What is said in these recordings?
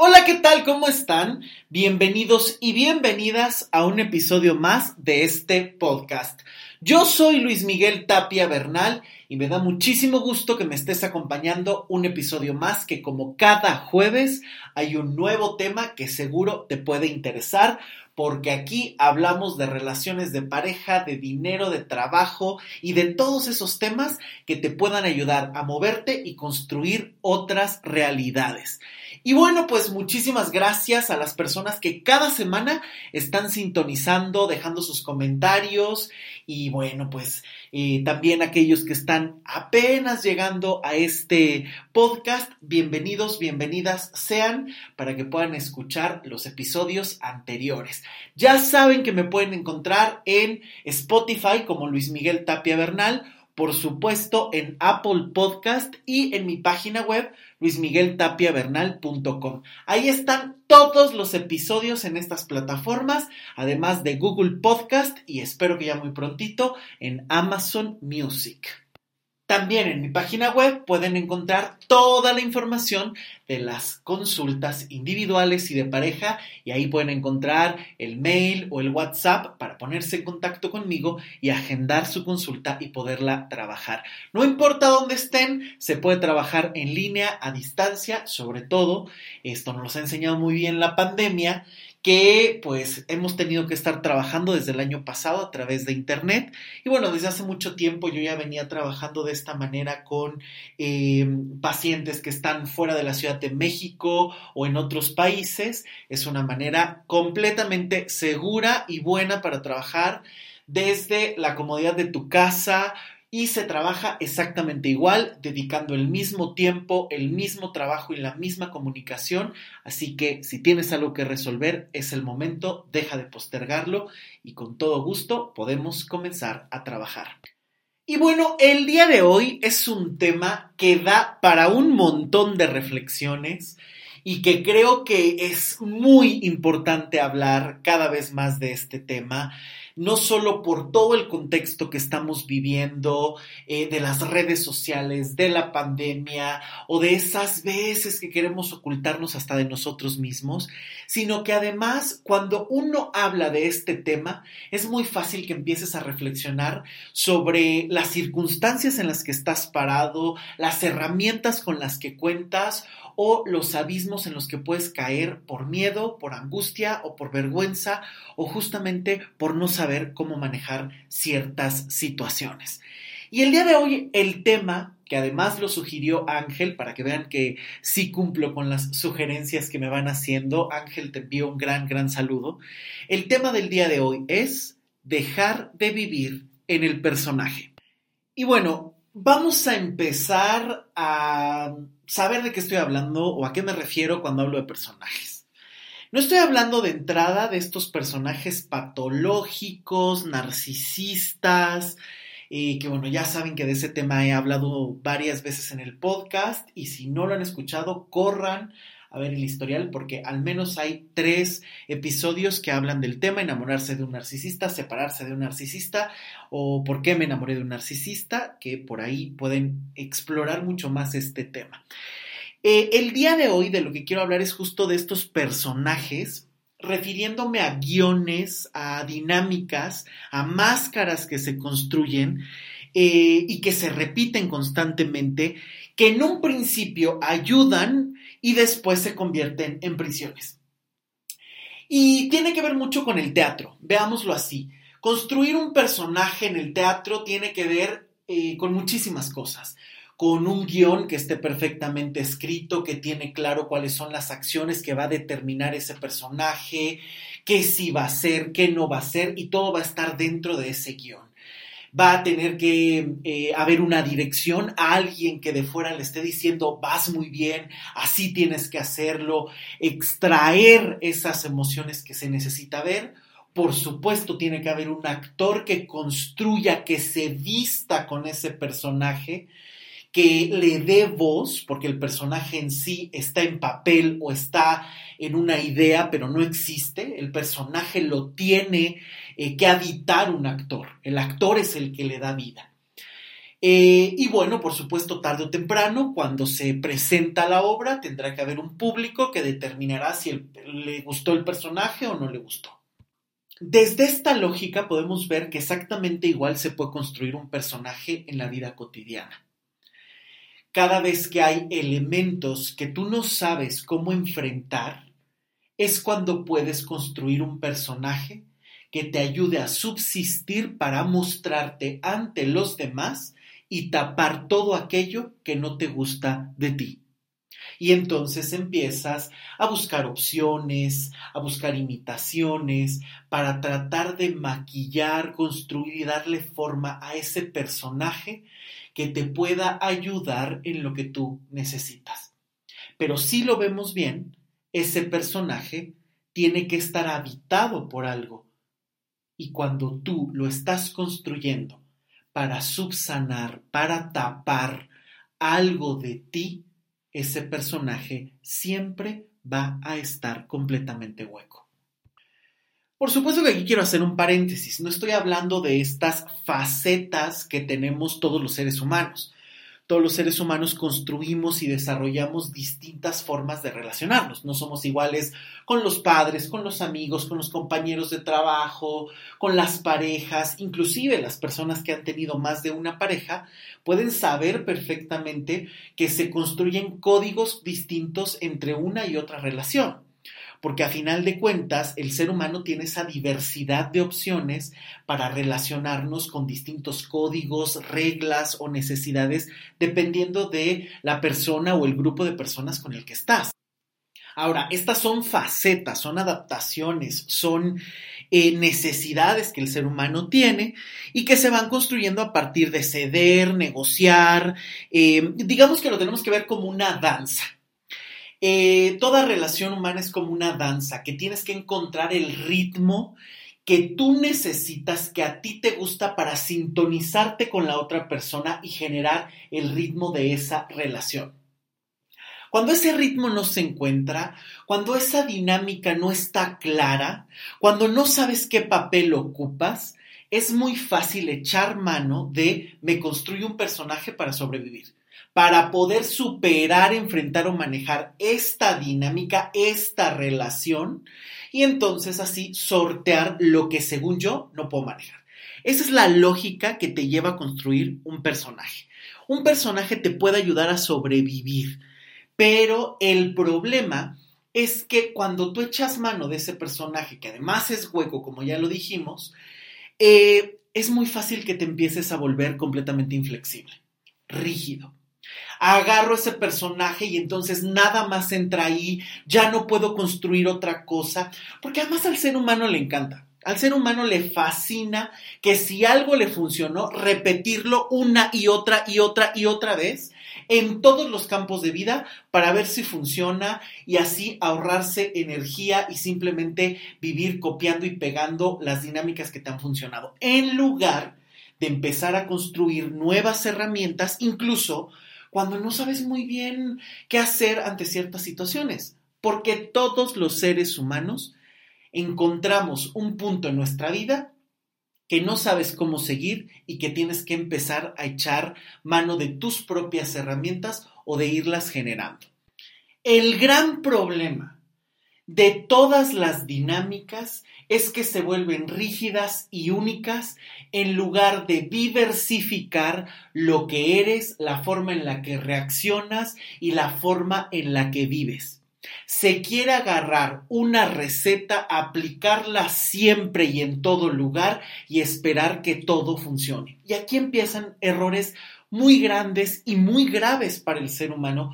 Hola, ¿qué tal? ¿Cómo están? Bienvenidos y bienvenidas a un episodio más de este podcast. Yo soy Luis Miguel Tapia Bernal y me da muchísimo gusto que me estés acompañando un episodio más que como cada jueves hay un nuevo tema que seguro te puede interesar porque aquí hablamos de relaciones de pareja, de dinero, de trabajo y de todos esos temas que te puedan ayudar a moverte y construir otras realidades. Y bueno, pues muchísimas gracias a las personas que cada semana están sintonizando, dejando sus comentarios y bueno, pues eh, también aquellos que están apenas llegando a este podcast, bienvenidos, bienvenidas sean para que puedan escuchar los episodios anteriores. Ya saben que me pueden encontrar en Spotify como Luis Miguel Tapia Bernal por supuesto en Apple Podcast y en mi página web luismigueltapiavernal.com. Ahí están todos los episodios en estas plataformas, además de Google Podcast y espero que ya muy prontito en Amazon Music. También en mi página web pueden encontrar toda la información de las consultas individuales y de pareja y ahí pueden encontrar el mail o el WhatsApp para ponerse en contacto conmigo y agendar su consulta y poderla trabajar. No importa dónde estén, se puede trabajar en línea, a distancia, sobre todo, esto nos lo ha enseñado muy bien la pandemia que pues hemos tenido que estar trabajando desde el año pasado a través de Internet. Y bueno, desde hace mucho tiempo yo ya venía trabajando de esta manera con eh, pacientes que están fuera de la Ciudad de México o en otros países. Es una manera completamente segura y buena para trabajar desde la comodidad de tu casa, y se trabaja exactamente igual, dedicando el mismo tiempo, el mismo trabajo y la misma comunicación. Así que si tienes algo que resolver, es el momento, deja de postergarlo y con todo gusto podemos comenzar a trabajar. Y bueno, el día de hoy es un tema que da para un montón de reflexiones y que creo que es muy importante hablar cada vez más de este tema no solo por todo el contexto que estamos viviendo, eh, de las redes sociales, de la pandemia o de esas veces que queremos ocultarnos hasta de nosotros mismos, sino que además cuando uno habla de este tema, es muy fácil que empieces a reflexionar sobre las circunstancias en las que estás parado, las herramientas con las que cuentas o los abismos en los que puedes caer por miedo, por angustia o por vergüenza o justamente por no saber cómo manejar ciertas situaciones. Y el día de hoy el tema, que además lo sugirió Ángel, para que vean que sí cumplo con las sugerencias que me van haciendo, Ángel te envío un gran, gran saludo. El tema del día de hoy es dejar de vivir en el personaje. Y bueno, vamos a empezar a saber de qué estoy hablando o a qué me refiero cuando hablo de personajes. No estoy hablando de entrada de estos personajes patológicos, narcisistas, eh, que bueno, ya saben que de ese tema he hablado varias veces en el podcast y si no lo han escuchado, corran a ver el historial porque al menos hay tres episodios que hablan del tema, enamorarse de un narcisista, separarse de un narcisista o por qué me enamoré de un narcisista, que por ahí pueden explorar mucho más este tema. Eh, el día de hoy de lo que quiero hablar es justo de estos personajes refiriéndome a guiones, a dinámicas, a máscaras que se construyen eh, y que se repiten constantemente, que en un principio ayudan y después se convierten en prisiones. Y tiene que ver mucho con el teatro, veámoslo así. Construir un personaje en el teatro tiene que ver eh, con muchísimas cosas con un guion que esté perfectamente escrito, que tiene claro cuáles son las acciones que va a determinar ese personaje, qué sí va a ser, qué no va a ser, y todo va a estar dentro de ese guion va a tener que eh, haber una dirección a alguien que de fuera le esté diciendo vas muy bien, así tienes que hacerlo, extraer esas emociones que se necesita ver. Por supuesto, tiene que haber un actor que construya, que se vista con ese personaje, que le dé voz, porque el personaje en sí está en papel o está en una idea, pero no existe. El personaje lo tiene eh, que habitar un actor. El actor es el que le da vida. Eh, y bueno, por supuesto, tarde o temprano, cuando se presenta la obra, tendrá que haber un público que determinará si le gustó el personaje o no le gustó. Desde esta lógica podemos ver que exactamente igual se puede construir un personaje en la vida cotidiana. Cada vez que hay elementos que tú no sabes cómo enfrentar, es cuando puedes construir un personaje que te ayude a subsistir para mostrarte ante los demás y tapar todo aquello que no te gusta de ti. Y entonces empiezas a buscar opciones, a buscar imitaciones, para tratar de maquillar, construir y darle forma a ese personaje que te pueda ayudar en lo que tú necesitas. Pero si lo vemos bien, ese personaje tiene que estar habitado por algo. Y cuando tú lo estás construyendo para subsanar, para tapar algo de ti, ese personaje siempre va a estar completamente hueco. Por supuesto que aquí quiero hacer un paréntesis, no estoy hablando de estas facetas que tenemos todos los seres humanos todos los seres humanos construimos y desarrollamos distintas formas de relacionarnos. No somos iguales con los padres, con los amigos, con los compañeros de trabajo, con las parejas, inclusive las personas que han tenido más de una pareja pueden saber perfectamente que se construyen códigos distintos entre una y otra relación porque a final de cuentas el ser humano tiene esa diversidad de opciones para relacionarnos con distintos códigos, reglas o necesidades dependiendo de la persona o el grupo de personas con el que estás. Ahora, estas son facetas, son adaptaciones, son eh, necesidades que el ser humano tiene y que se van construyendo a partir de ceder, negociar, eh, digamos que lo tenemos que ver como una danza. Eh, toda relación humana es como una danza, que tienes que encontrar el ritmo que tú necesitas, que a ti te gusta para sintonizarte con la otra persona y generar el ritmo de esa relación. Cuando ese ritmo no se encuentra, cuando esa dinámica no está clara, cuando no sabes qué papel ocupas, es muy fácil echar mano de me construyo un personaje para sobrevivir para poder superar, enfrentar o manejar esta dinámica, esta relación, y entonces así sortear lo que según yo no puedo manejar. Esa es la lógica que te lleva a construir un personaje. Un personaje te puede ayudar a sobrevivir, pero el problema es que cuando tú echas mano de ese personaje, que además es hueco, como ya lo dijimos, eh, es muy fácil que te empieces a volver completamente inflexible, rígido agarro ese personaje y entonces nada más entra ahí, ya no puedo construir otra cosa, porque además al ser humano le encanta. Al ser humano le fascina que si algo le funcionó, repetirlo una y otra y otra y otra vez en todos los campos de vida para ver si funciona y así ahorrarse energía y simplemente vivir copiando y pegando las dinámicas que te han funcionado, en lugar de empezar a construir nuevas herramientas, incluso cuando no sabes muy bien qué hacer ante ciertas situaciones, porque todos los seres humanos encontramos un punto en nuestra vida que no sabes cómo seguir y que tienes que empezar a echar mano de tus propias herramientas o de irlas generando. El gran problema de todas las dinámicas es que se vuelven rígidas y únicas en lugar de diversificar lo que eres, la forma en la que reaccionas y la forma en la que vives. Se quiere agarrar una receta, aplicarla siempre y en todo lugar y esperar que todo funcione. Y aquí empiezan errores muy grandes y muy graves para el ser humano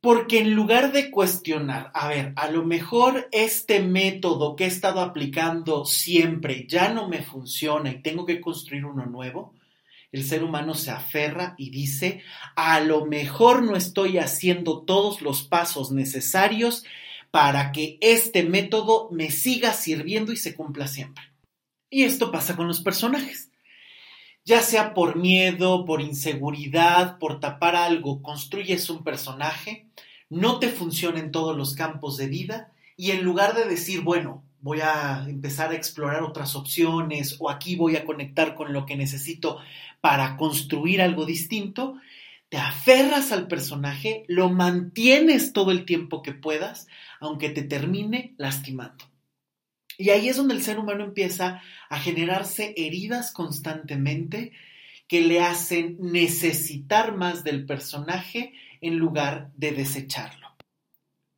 porque en lugar de cuestionar, a ver, a lo mejor este método que he estado aplicando siempre ya no me funciona y tengo que construir uno nuevo, el ser humano se aferra y dice, a lo mejor no estoy haciendo todos los pasos necesarios para que este método me siga sirviendo y se cumpla siempre. Y esto pasa con los personajes ya sea por miedo, por inseguridad, por tapar algo, construyes un personaje, no te funciona en todos los campos de vida y en lugar de decir, bueno, voy a empezar a explorar otras opciones o aquí voy a conectar con lo que necesito para construir algo distinto, te aferras al personaje, lo mantienes todo el tiempo que puedas, aunque te termine lastimando. Y ahí es donde el ser humano empieza a generarse heridas constantemente que le hacen necesitar más del personaje en lugar de desecharlo.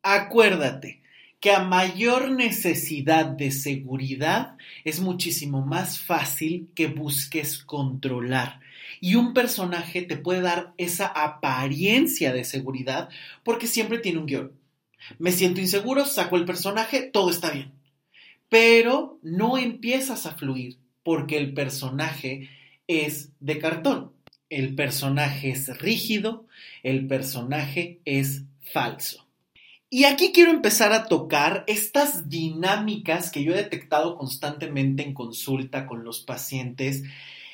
Acuérdate que a mayor necesidad de seguridad es muchísimo más fácil que busques controlar. Y un personaje te puede dar esa apariencia de seguridad porque siempre tiene un guion. Me siento inseguro, saco el personaje, todo está bien. Pero no empiezas a fluir porque el personaje es de cartón. El personaje es rígido, el personaje es falso. Y aquí quiero empezar a tocar estas dinámicas que yo he detectado constantemente en consulta con los pacientes,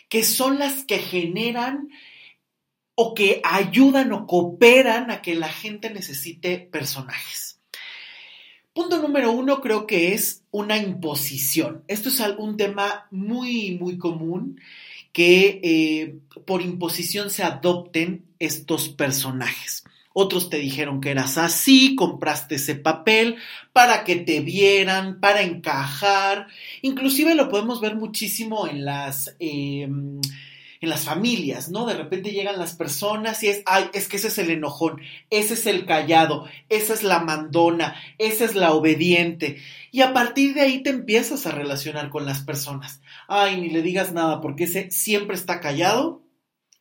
que son las que generan o que ayudan o cooperan a que la gente necesite personajes. Punto número uno creo que es una imposición. Esto es un tema muy, muy común que eh, por imposición se adopten estos personajes. Otros te dijeron que eras así, compraste ese papel para que te vieran, para encajar. Inclusive lo podemos ver muchísimo en las, em, en las familias, ¿no? De repente llegan las personas y es, ay, es que ese es el enojón, ese es el callado, esa es la mandona, esa es la obediente. Y a partir de ahí te empiezas a relacionar con las personas. Ay, ni le digas nada porque ese siempre está callado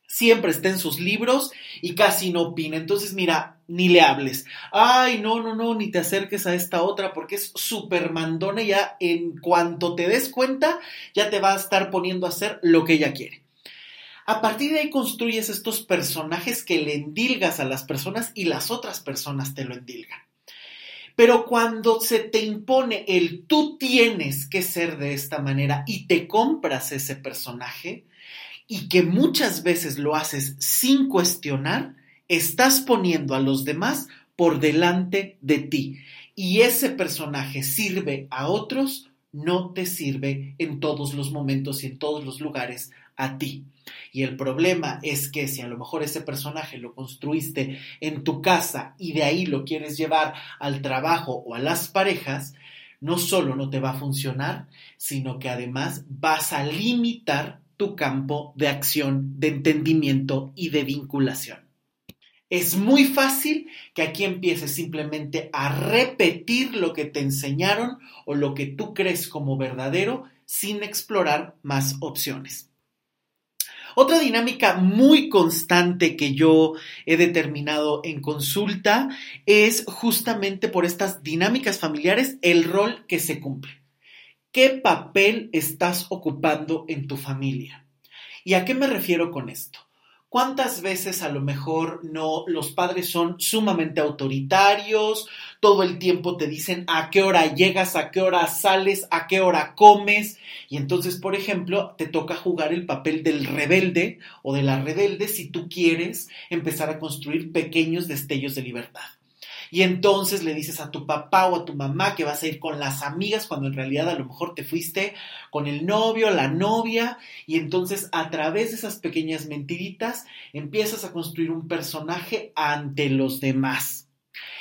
siempre está en sus libros y casi no opina. Entonces, mira, ni le hables. Ay, no, no, no, ni te acerques a esta otra porque es súper mandona y ya en cuanto te des cuenta, ya te va a estar poniendo a hacer lo que ella quiere. A partir de ahí construyes estos personajes que le endilgas a las personas y las otras personas te lo endilgan. Pero cuando se te impone el tú tienes que ser de esta manera y te compras ese personaje, y que muchas veces lo haces sin cuestionar, estás poniendo a los demás por delante de ti. Y ese personaje sirve a otros, no te sirve en todos los momentos y en todos los lugares a ti. Y el problema es que si a lo mejor ese personaje lo construiste en tu casa y de ahí lo quieres llevar al trabajo o a las parejas, no solo no te va a funcionar, sino que además vas a limitar tu campo de acción, de entendimiento y de vinculación. Es muy fácil que aquí empieces simplemente a repetir lo que te enseñaron o lo que tú crees como verdadero sin explorar más opciones. Otra dinámica muy constante que yo he determinado en consulta es justamente por estas dinámicas familiares el rol que se cumple. ¿Qué papel estás ocupando en tu familia? ¿Y a qué me refiero con esto? ¿Cuántas veces a lo mejor no los padres son sumamente autoritarios, todo el tiempo te dicen a qué hora llegas, a qué hora sales, a qué hora comes? Y entonces, por ejemplo, te toca jugar el papel del rebelde o de la rebelde si tú quieres empezar a construir pequeños destellos de libertad y entonces le dices a tu papá o a tu mamá que vas a ir con las amigas cuando en realidad a lo mejor te fuiste con el novio, la novia, y entonces a través de esas pequeñas mentiritas empiezas a construir un personaje ante los demás.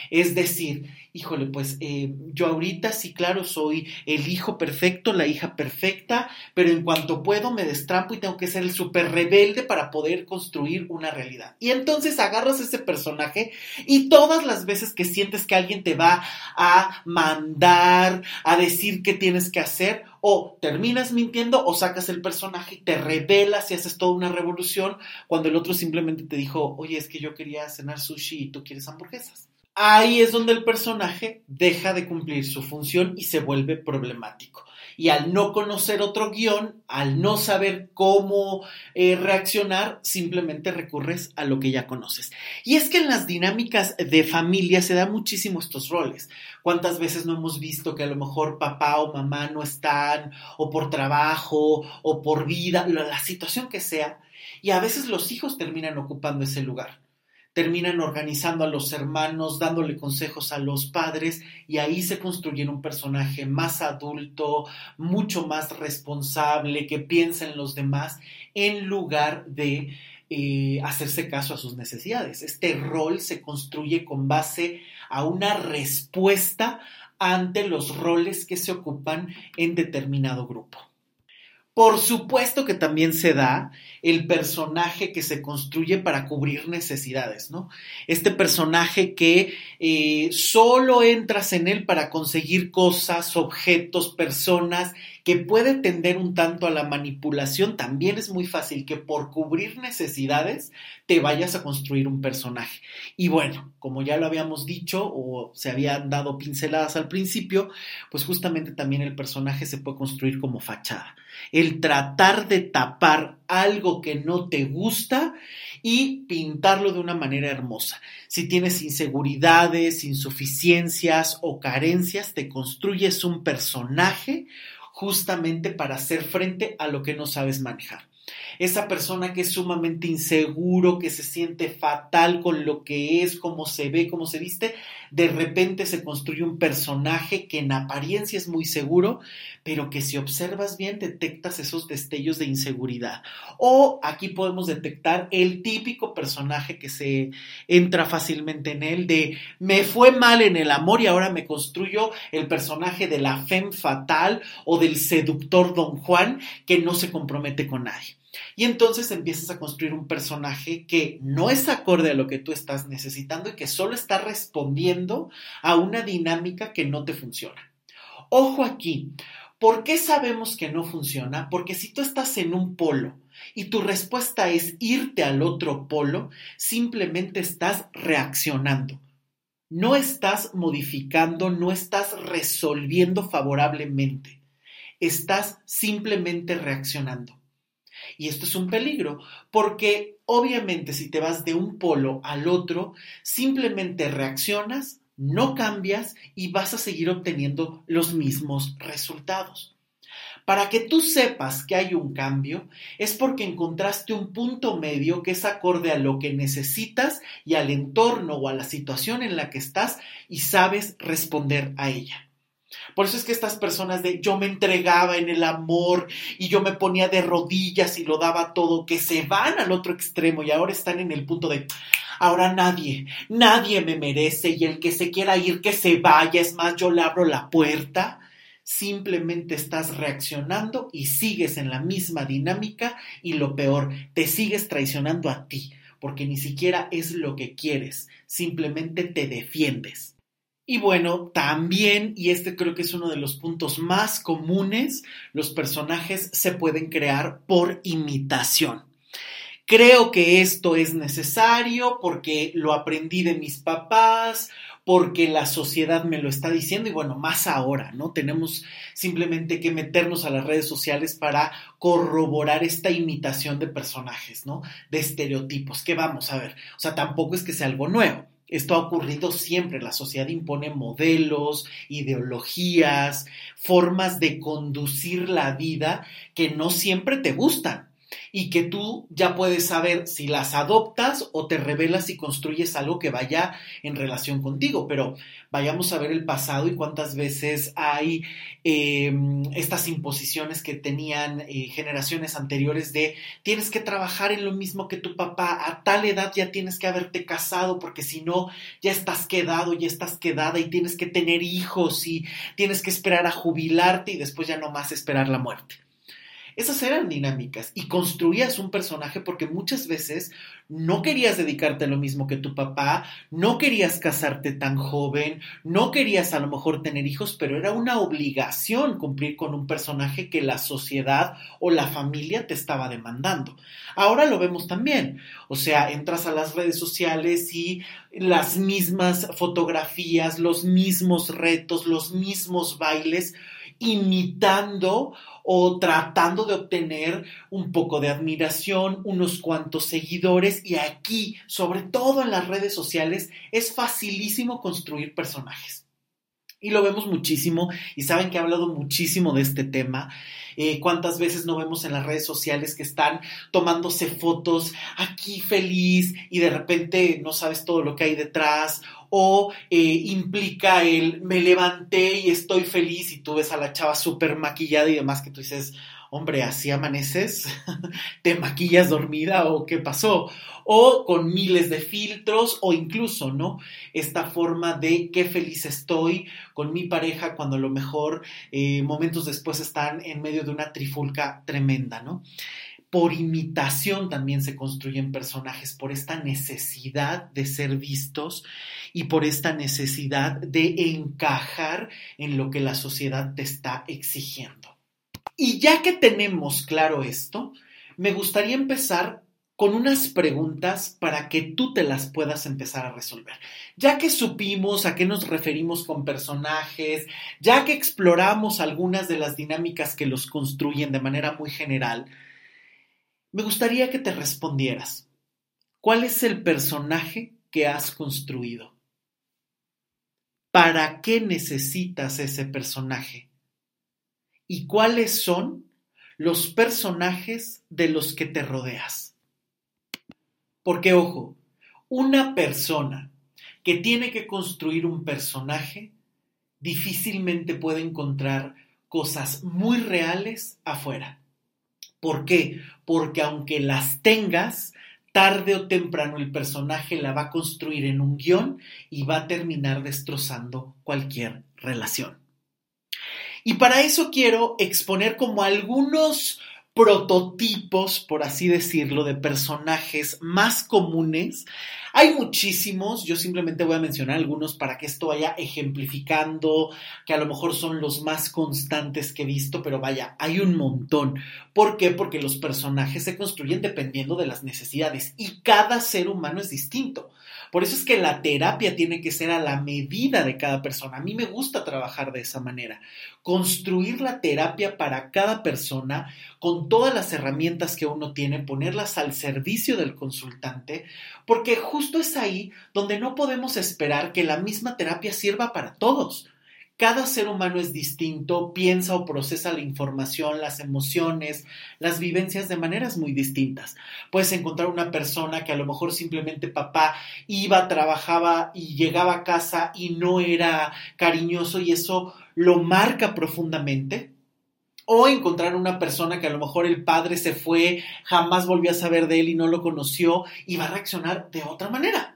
Es decir, híjole, pues eh, yo ahorita sí, claro, soy el hijo perfecto, la hija perfecta, pero en cuanto puedo me destrampo y tengo que ser el súper rebelde para poder construir una realidad. Y entonces agarras ese personaje y todas las veces que sientes que alguien te va a mandar, a decir qué tienes que hacer, o terminas mintiendo o sacas el personaje y te revelas y haces toda una revolución cuando el otro simplemente te dijo, oye, es que yo quería cenar sushi y tú quieres hamburguesas ahí es donde el personaje deja de cumplir su función y se vuelve problemático. Y al no conocer otro guion, al no saber cómo eh, reaccionar, simplemente recurres a lo que ya conoces. Y es que en las dinámicas de familia se dan muchísimo estos roles. ¿Cuántas veces no hemos visto que a lo mejor papá o mamá no están, o por trabajo, o por vida, la situación que sea, y a veces los hijos terminan ocupando ese lugar terminan organizando a los hermanos, dándole consejos a los padres y ahí se construyen un personaje más adulto, mucho más responsable, que piensa en los demás en lugar de eh, hacerse caso a sus necesidades. Este rol se construye con base a una respuesta ante los roles que se ocupan en determinado grupo. Por supuesto que también se da el personaje que se construye para cubrir necesidades, ¿no? Este personaje que eh, solo entras en él para conseguir cosas, objetos, personas que puede tender un tanto a la manipulación, también es muy fácil que por cubrir necesidades te vayas a construir un personaje. Y bueno, como ya lo habíamos dicho o se habían dado pinceladas al principio, pues justamente también el personaje se puede construir como fachada. El tratar de tapar algo que no te gusta y pintarlo de una manera hermosa. Si tienes inseguridades, insuficiencias o carencias, te construyes un personaje justamente para hacer frente a lo que no sabes manejar esa persona que es sumamente inseguro, que se siente fatal con lo que es, cómo se ve, cómo se viste, de repente se construye un personaje que en apariencia es muy seguro, pero que si observas bien detectas esos destellos de inseguridad. O aquí podemos detectar el típico personaje que se entra fácilmente en él de me fue mal en el amor y ahora me construyo el personaje de la femme fatal o del seductor don Juan que no se compromete con nadie. Y entonces empiezas a construir un personaje que no es acorde a lo que tú estás necesitando y que solo está respondiendo a una dinámica que no te funciona. Ojo aquí, ¿por qué sabemos que no funciona? Porque si tú estás en un polo y tu respuesta es irte al otro polo, simplemente estás reaccionando. No estás modificando, no estás resolviendo favorablemente. Estás simplemente reaccionando. Y esto es un peligro, porque obviamente si te vas de un polo al otro, simplemente reaccionas, no cambias y vas a seguir obteniendo los mismos resultados. Para que tú sepas que hay un cambio, es porque encontraste un punto medio que es acorde a lo que necesitas y al entorno o a la situación en la que estás y sabes responder a ella. Por eso es que estas personas de yo me entregaba en el amor y yo me ponía de rodillas y lo daba todo, que se van al otro extremo y ahora están en el punto de ahora nadie, nadie me merece y el que se quiera ir, que se vaya, es más, yo le abro la puerta. Simplemente estás reaccionando y sigues en la misma dinámica y lo peor, te sigues traicionando a ti, porque ni siquiera es lo que quieres, simplemente te defiendes. Y bueno, también, y este creo que es uno de los puntos más comunes, los personajes se pueden crear por imitación. Creo que esto es necesario porque lo aprendí de mis papás, porque la sociedad me lo está diciendo y bueno, más ahora, ¿no? Tenemos simplemente que meternos a las redes sociales para corroborar esta imitación de personajes, ¿no? De estereotipos. ¿Qué vamos a ver? O sea, tampoco es que sea algo nuevo. Esto ha ocurrido siempre. La sociedad impone modelos, ideologías, formas de conducir la vida que no siempre te gustan y que tú ya puedes saber si las adoptas o te revelas y construyes algo que vaya en relación contigo. Pero vayamos a ver el pasado y cuántas veces hay em, estas imposiciones que tenían eh, generaciones anteriores de tienes que trabajar en lo mismo que tu papá, a tal edad ya tienes que haberte casado porque si no ya estás quedado, ya estás quedada y tienes que tener hijos y tienes que esperar a jubilarte y después ya no más esperar la muerte. Esas eran dinámicas y construías un personaje porque muchas veces no querías dedicarte a lo mismo que tu papá, no querías casarte tan joven, no querías a lo mejor tener hijos, pero era una obligación cumplir con un personaje que la sociedad o la familia te estaba demandando. Ahora lo vemos también, o sea, entras a las redes sociales y las mismas fotografías, los mismos retos, los mismos bailes, imitando o tratando de obtener un poco de admiración, unos cuantos seguidores y aquí, sobre todo en las redes sociales, es facilísimo construir personajes. Y lo vemos muchísimo y saben que he hablado muchísimo de este tema. Eh, cuántas veces no vemos en las redes sociales que están tomándose fotos aquí feliz y de repente no sabes todo lo que hay detrás o eh, implica el me levanté y estoy feliz y tú ves a la chava súper maquillada y demás que tú dices, hombre, así amaneces, te maquillas dormida o qué pasó, o con miles de filtros o incluso, ¿no? Esta forma de qué feliz estoy con mi pareja cuando a lo mejor eh, momentos después están en medio de una trifulca tremenda, ¿no? Por imitación también se construyen personajes, por esta necesidad de ser vistos y por esta necesidad de encajar en lo que la sociedad te está exigiendo. Y ya que tenemos claro esto, me gustaría empezar con unas preguntas para que tú te las puedas empezar a resolver. Ya que supimos a qué nos referimos con personajes, ya que exploramos algunas de las dinámicas que los construyen de manera muy general, me gustaría que te respondieras. ¿Cuál es el personaje que has construido? ¿Para qué necesitas ese personaje? y cuáles son los personajes de los que te rodeas. Porque, ojo, una persona que tiene que construir un personaje difícilmente puede encontrar cosas muy reales afuera. ¿Por qué? Porque aunque las tengas, tarde o temprano el personaje la va a construir en un guion y va a terminar destrozando cualquier relación. Y para eso quiero exponer como algunos prototipos, por así decirlo, de personajes más comunes. Hay muchísimos, yo simplemente voy a mencionar algunos para que esto vaya ejemplificando, que a lo mejor son los más constantes que he visto, pero vaya, hay un montón. ¿Por qué? Porque los personajes se construyen dependiendo de las necesidades y cada ser humano es distinto. Por eso es que la terapia tiene que ser a la medida de cada persona. A mí me gusta trabajar de esa manera. Construir la terapia para cada persona con todas las herramientas que uno tiene, ponerlas al servicio del consultante, porque justo es ahí donde no podemos esperar que la misma terapia sirva para todos. Cada ser humano es distinto, piensa o procesa la información, las emociones, las vivencias de maneras muy distintas. Puedes encontrar una persona que a lo mejor simplemente papá iba, trabajaba y llegaba a casa y no era cariñoso y eso lo marca profundamente. O encontrar una persona que a lo mejor el padre se fue, jamás volvió a saber de él y no lo conoció y va a reaccionar de otra manera.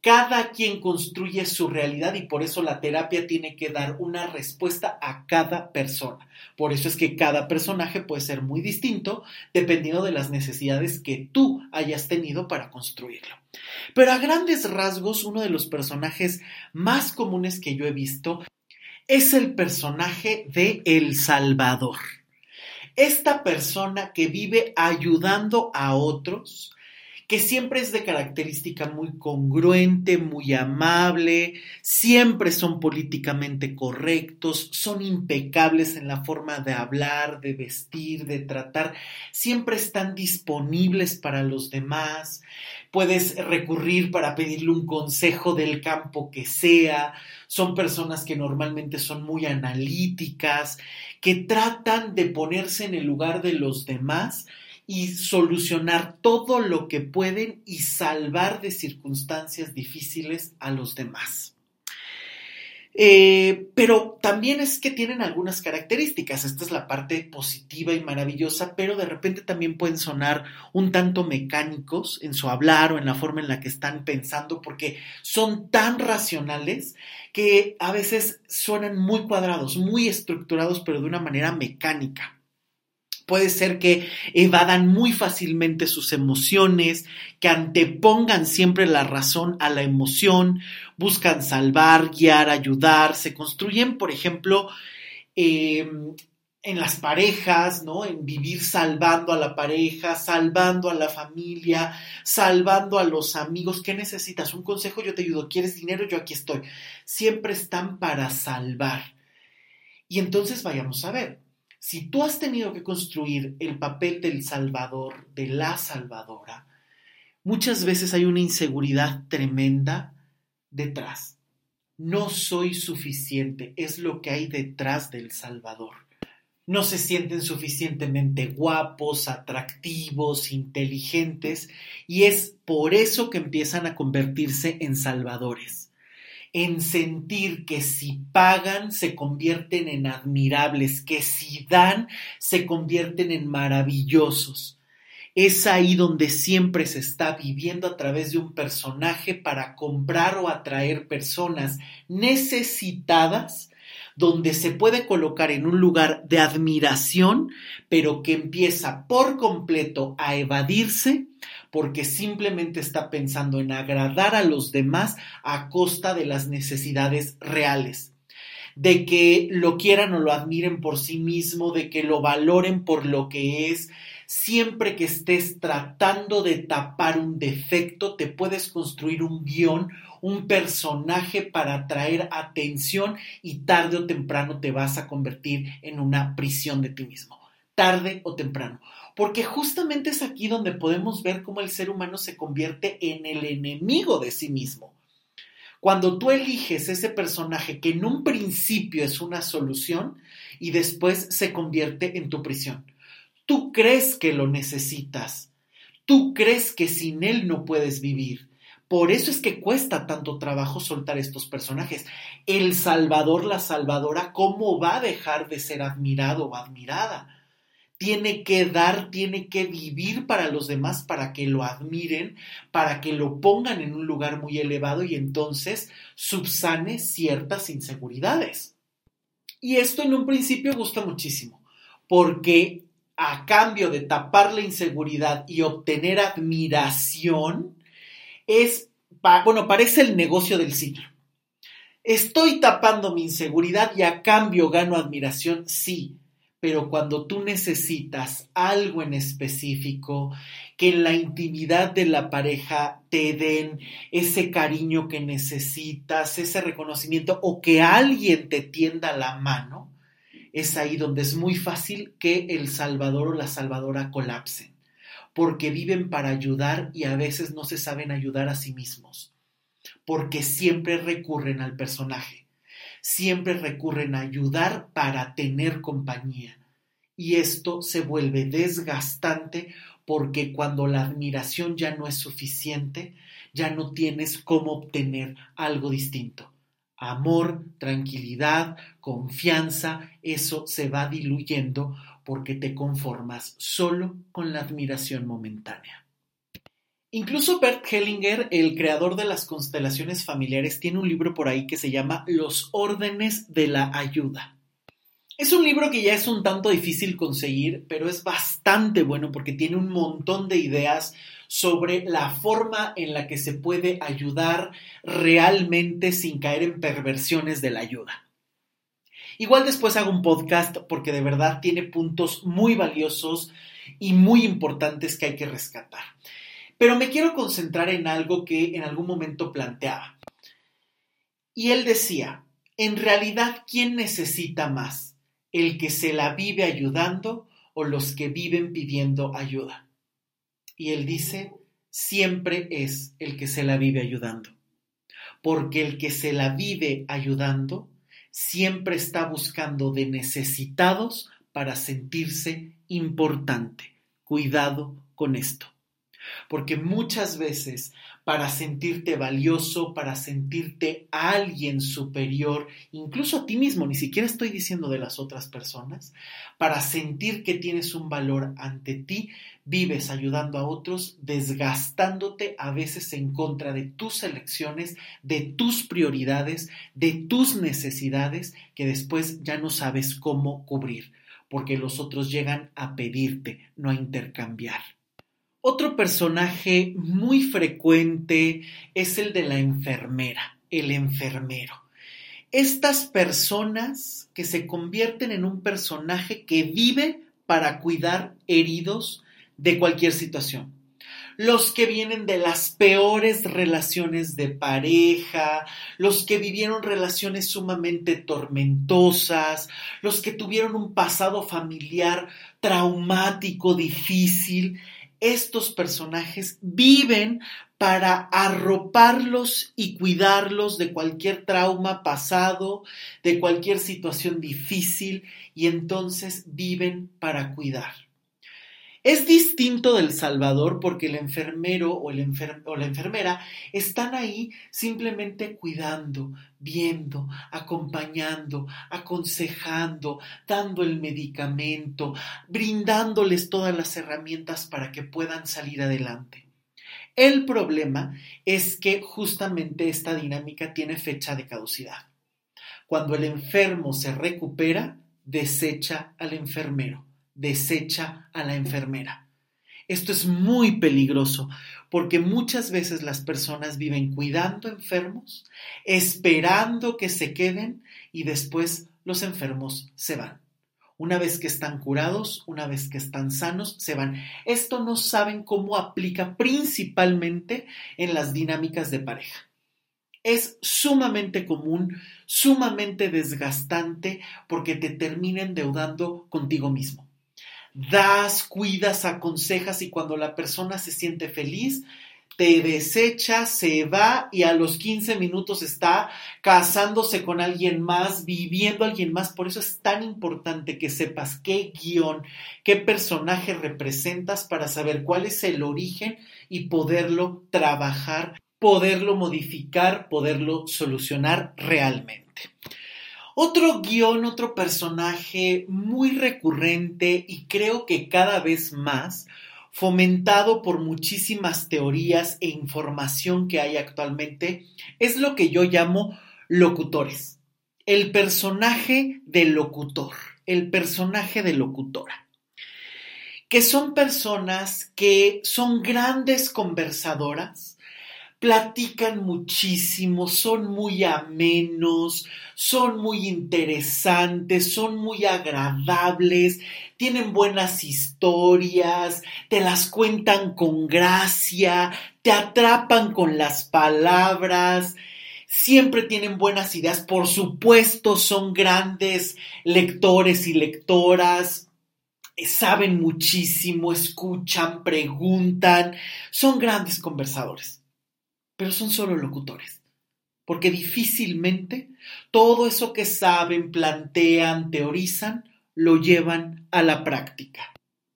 Cada quien construye su realidad y por eso la terapia tiene que dar una respuesta a cada persona. Por eso es que cada personaje puede ser muy distinto dependiendo de las necesidades que tú hayas tenido para construirlo. Pero a grandes rasgos, uno de los personajes más comunes que yo he visto es el personaje de El Salvador. Esta persona que vive ayudando a otros, que siempre es de característica muy congruente, muy amable, siempre son políticamente correctos, son impecables en la forma de hablar, de vestir, de tratar, siempre están disponibles para los demás, puedes recurrir para pedirle un consejo del campo que sea, son personas que normalmente son muy analíticas, que tratan de ponerse en el lugar de los demás, y solucionar todo lo que pueden y salvar de circunstancias difíciles a los demás. Eh, pero también es que tienen algunas características. Esta es la parte positiva y maravillosa, pero de repente también pueden sonar un tanto mecánicos en su hablar o en la forma en la que están pensando, porque son tan racionales que a veces suenan muy cuadrados, muy estructurados, pero de una manera mecánica. Puede ser que evadan muy fácilmente sus emociones, que antepongan siempre la razón a la emoción, buscan salvar, guiar, ayudar, se construyen, por ejemplo, em, en las parejas, ¿no? En vivir salvando a la pareja, salvando a la familia, salvando a los amigos. ¿Qué necesitas? Un consejo, yo te ayudo. ¿Quieres dinero? Yo aquí estoy. Siempre están para salvar. Y entonces vayamos a ver. Si tú has tenido que construir el papel del Salvador, de la Salvadora, muchas veces hay una inseguridad tremenda detrás. no soy suficiente, es lo que hay detrás del Salvador. No se sienten suficientemente guapos, atractivos, inteligentes, y es por eso que empiezan a convertirse en salvadores, en sentir que si pagan se convierten en admirables, que si dan se convierten en maravillosos. Es ahí donde siempre se está viviendo a través de un personaje para comprar o atraer personas necesitadas, donde se puede colocar en un lugar de admiración, pero que empieza por completo a evadirse porque simplemente está pensando en agradar a los demás a costa de las necesidades reales. De que lo quieran o lo admiren por sí mismo, de que lo valoren por lo que es, Siempre que estés tratando de tapar un defecto, te puedes construir un guion, un personaje para atraer atención y tarde o temprano te vas a convertir en una prisión de ti mismo. Tarde o temprano. Porque justamente es aquí donde podemos ver cómo el ser humano se convierte en el enemigo de sí mismo. Cuando tú eliges ese personaje que en un principio es una solución y después se convierte en tu prisión. Tú crees que lo necesitas. Tú crees que sin él no puedes vivir. Por eso es que cuesta tanto trabajo soltar estos personajes. El Salvador, la Salvadora, ¿cómo va a dejar de ser admirado o admirada? Tiene que dar, tiene que vivir para los demás, para que lo admiren, para que lo pongan en un lugar muy elevado y entonces subsane ciertas inseguridades. Y esto en un principio gusta muchísimo, porque a cambio de tapar la inseguridad y obtener admiración, es, bueno, parece el negocio del siglo. Estoy tapando mi inseguridad y a cambio gano admiración, sí, pero cuando tú necesitas algo en específico, que en la intimidad de la pareja te den ese cariño que necesitas, ese reconocimiento o que alguien te tienda la mano, es ahí donde es muy fácil que el Salvador o la Salvadora colapsen, porque viven para ayudar y a veces no se saben ayudar a sí mismos, porque siempre recurren al personaje, siempre recurren a ayudar para tener compañía. Y esto se vuelve desgastante porque cuando la admiración ya no es suficiente, ya no tienes cómo obtener algo distinto amor, tranquilidad, confianza, eso se va diluyendo porque te conformas solo con la admiración momentánea. Incluso Bert Hellinger, el creador de las constelaciones familiares, tiene un libro por ahí que se llama Los órdenes de la ayuda. Es un libro que ya es un tanto difícil conseguir, pero es bastante bueno porque tiene un montón de ideas sobre la forma en la que se puede ayudar realmente sin caer en perversiones de la ayuda. Igual después hago un podcast porque de verdad tiene puntos muy valiosos y muy importantes que hay que rescatar. Pero me quiero concentrar en algo que en algún momento planteaba. Y él decía, en realidad, ¿quién necesita más? ¿El que se la vive ayudando o los que viven pidiendo ayuda? Y él dice, siempre es el que se la vive ayudando. Porque el que se la vive ayudando siempre está buscando de necesitados para sentirse importante. Cuidado con esto. Porque muchas veces para sentirte valioso, para sentirte alguien superior, incluso a ti mismo, ni siquiera estoy diciendo de las otras personas, para sentir que tienes un valor ante ti, vives ayudando a otros, desgastándote a veces en contra de tus elecciones, de tus prioridades, de tus necesidades, que después ya no sabes cómo cubrir, porque los otros llegan a pedirte, no a intercambiar. Otro personaje muy frecuente es el de la enfermera, el enfermero. Estas personas que se convierten en un personaje que vive para cuidar heridos de cualquier situación. Los que vienen de las peores relaciones de pareja, los que vivieron relaciones sumamente tormentosas, los que tuvieron un pasado familiar traumático, difícil, estos personajes viven para arroparlos y cuidarlos de cualquier trauma pasado, de cualquier situación difícil, y entonces viven para cuidar. Es distinto del Salvador porque el enfermero o, o, la enfermera están ahí simplemente cuidando, viendo, acompañando, aconsejando, dando el medicamento, brindándoles todas las herramientas para que puedan salir adelante. El problema es que justamente esta dinámica tiene fecha de caducidad. Cuando el enfermo se recupera, desecha al enfermero desecha a la enfermera. Esto es muy peligroso porque muchas veces las personas viven cuidando enfermos, esperando que se queden y después los enfermos se van. Una vez que están curados, una vez que están sanos, se van. Esto no saben cómo aplica principalmente en las dinámicas de pareja. Es sumamente común, sumamente desgastante porque te termina endeudando contigo mismo das, cuidas, aconsejas y cuando la persona se siente feliz, te desecha, se va y a los 15 minutos está casándose con alguien más, viviendo alguien más. Por eso es tan importante que sepas qué guion, qué personaje representas para saber cuál es el origen y poderlo trabajar, poderlo modificar, poderlo solucionar realmente. Otro guion, otro personaje muy recurrente y creo que cada vez más fomentado por muchísimas teorías e información que hay actualmente, es lo que yo llamo locutores. El personaje del locutor, el personaje de locutora que son personas que son grandes conversadoras, platican muchísimo, son muy amenos, son muy interesantes, son muy agradables, tienen buenas historias, te las cuentan con gracia, te atrapan con las palabras, siempre tienen buenas ideas, por supuesto son grandes lectores y lectoras, saben muchísimo, escuchan, preguntan, son grandes conversadores pero son solo locutores, porque difícilmente todo eso que saben, plantean, teorizan, lo llevan a la práctica.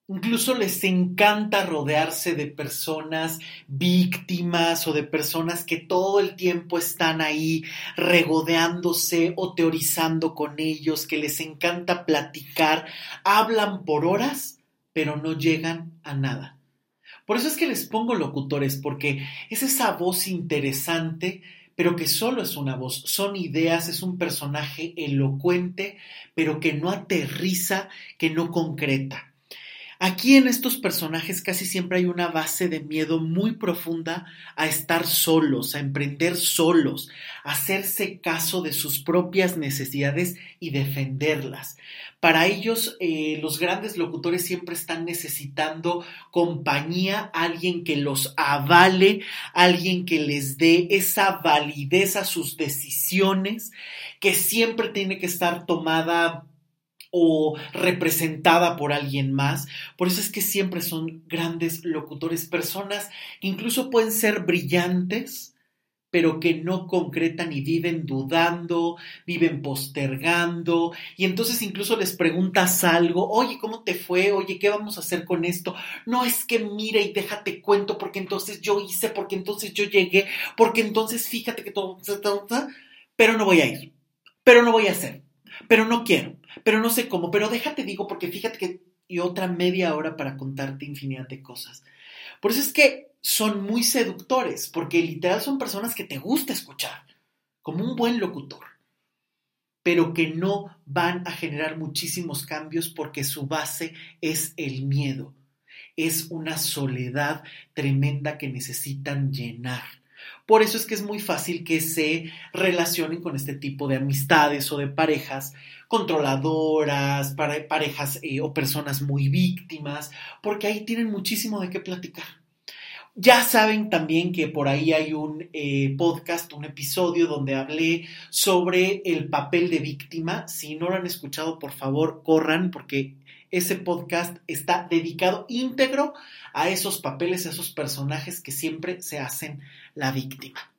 Incluso les encanta rodearse de personas víctimas o de personas que todo el tiempo están ahí regodeándose o teorizando con ellos, que les encanta platicar, hablan por horas, pero no llegan a nada. Por eso es que les pongo locutores, porque es esa voz interesante, pero que solo es una voz, son ideas, es un personaje elocuente, pero que no aterriza, que no concreta. Aquí en estos personajes casi siempre hay una base de miedo muy profunda a estar solos, a emprender solos, a hacerse caso de sus propias necesidades y defenderlas. Para ellos, eh, los grandes locutores siempre están necesitando compañía, alguien que los avale, alguien que les dé esa validez a sus decisiones, que siempre tiene que estar tomada o representada por alguien más. Por eso es que siempre son grandes locutores, personas que incluso pueden ser brillantes, pero que no concretan y viven dudando, viven postergando, y entonces incluso les preguntas algo, oye, ¿cómo te fue? Oye, ¿qué vamos a hacer con esto? No es que mire y déjate cuento, porque entonces yo hice, porque entonces yo llegué, porque entonces fíjate que todo, pero no voy a ir, pero no voy a hacer, pero no quiero, pero no sé cómo, pero déjate digo porque fíjate que y otra media hora para contarte infinidad de cosas. Por eso es que son muy seductores, porque literal son personas que te gusta escuchar, como un buen locutor, pero que no van a generar muchísimos cambios porque su base es el miedo, es una soledad tremenda que necesitan llenar. Por eso es que es muy fácil que se relacionen con este tipo de amistades o de parejas controladoras, parejas eh, o personas muy víctimas, porque ahí tienen muchísimo de qué platicar. Ya saben también que por ahí hay un eh, podcast, un episodio donde hablé sobre el papel de víctima. Si no lo han escuchado, por favor, corran porque ese podcast está dedicado íntegro a esos papeles, a esos personajes que siempre se hacen la víctima.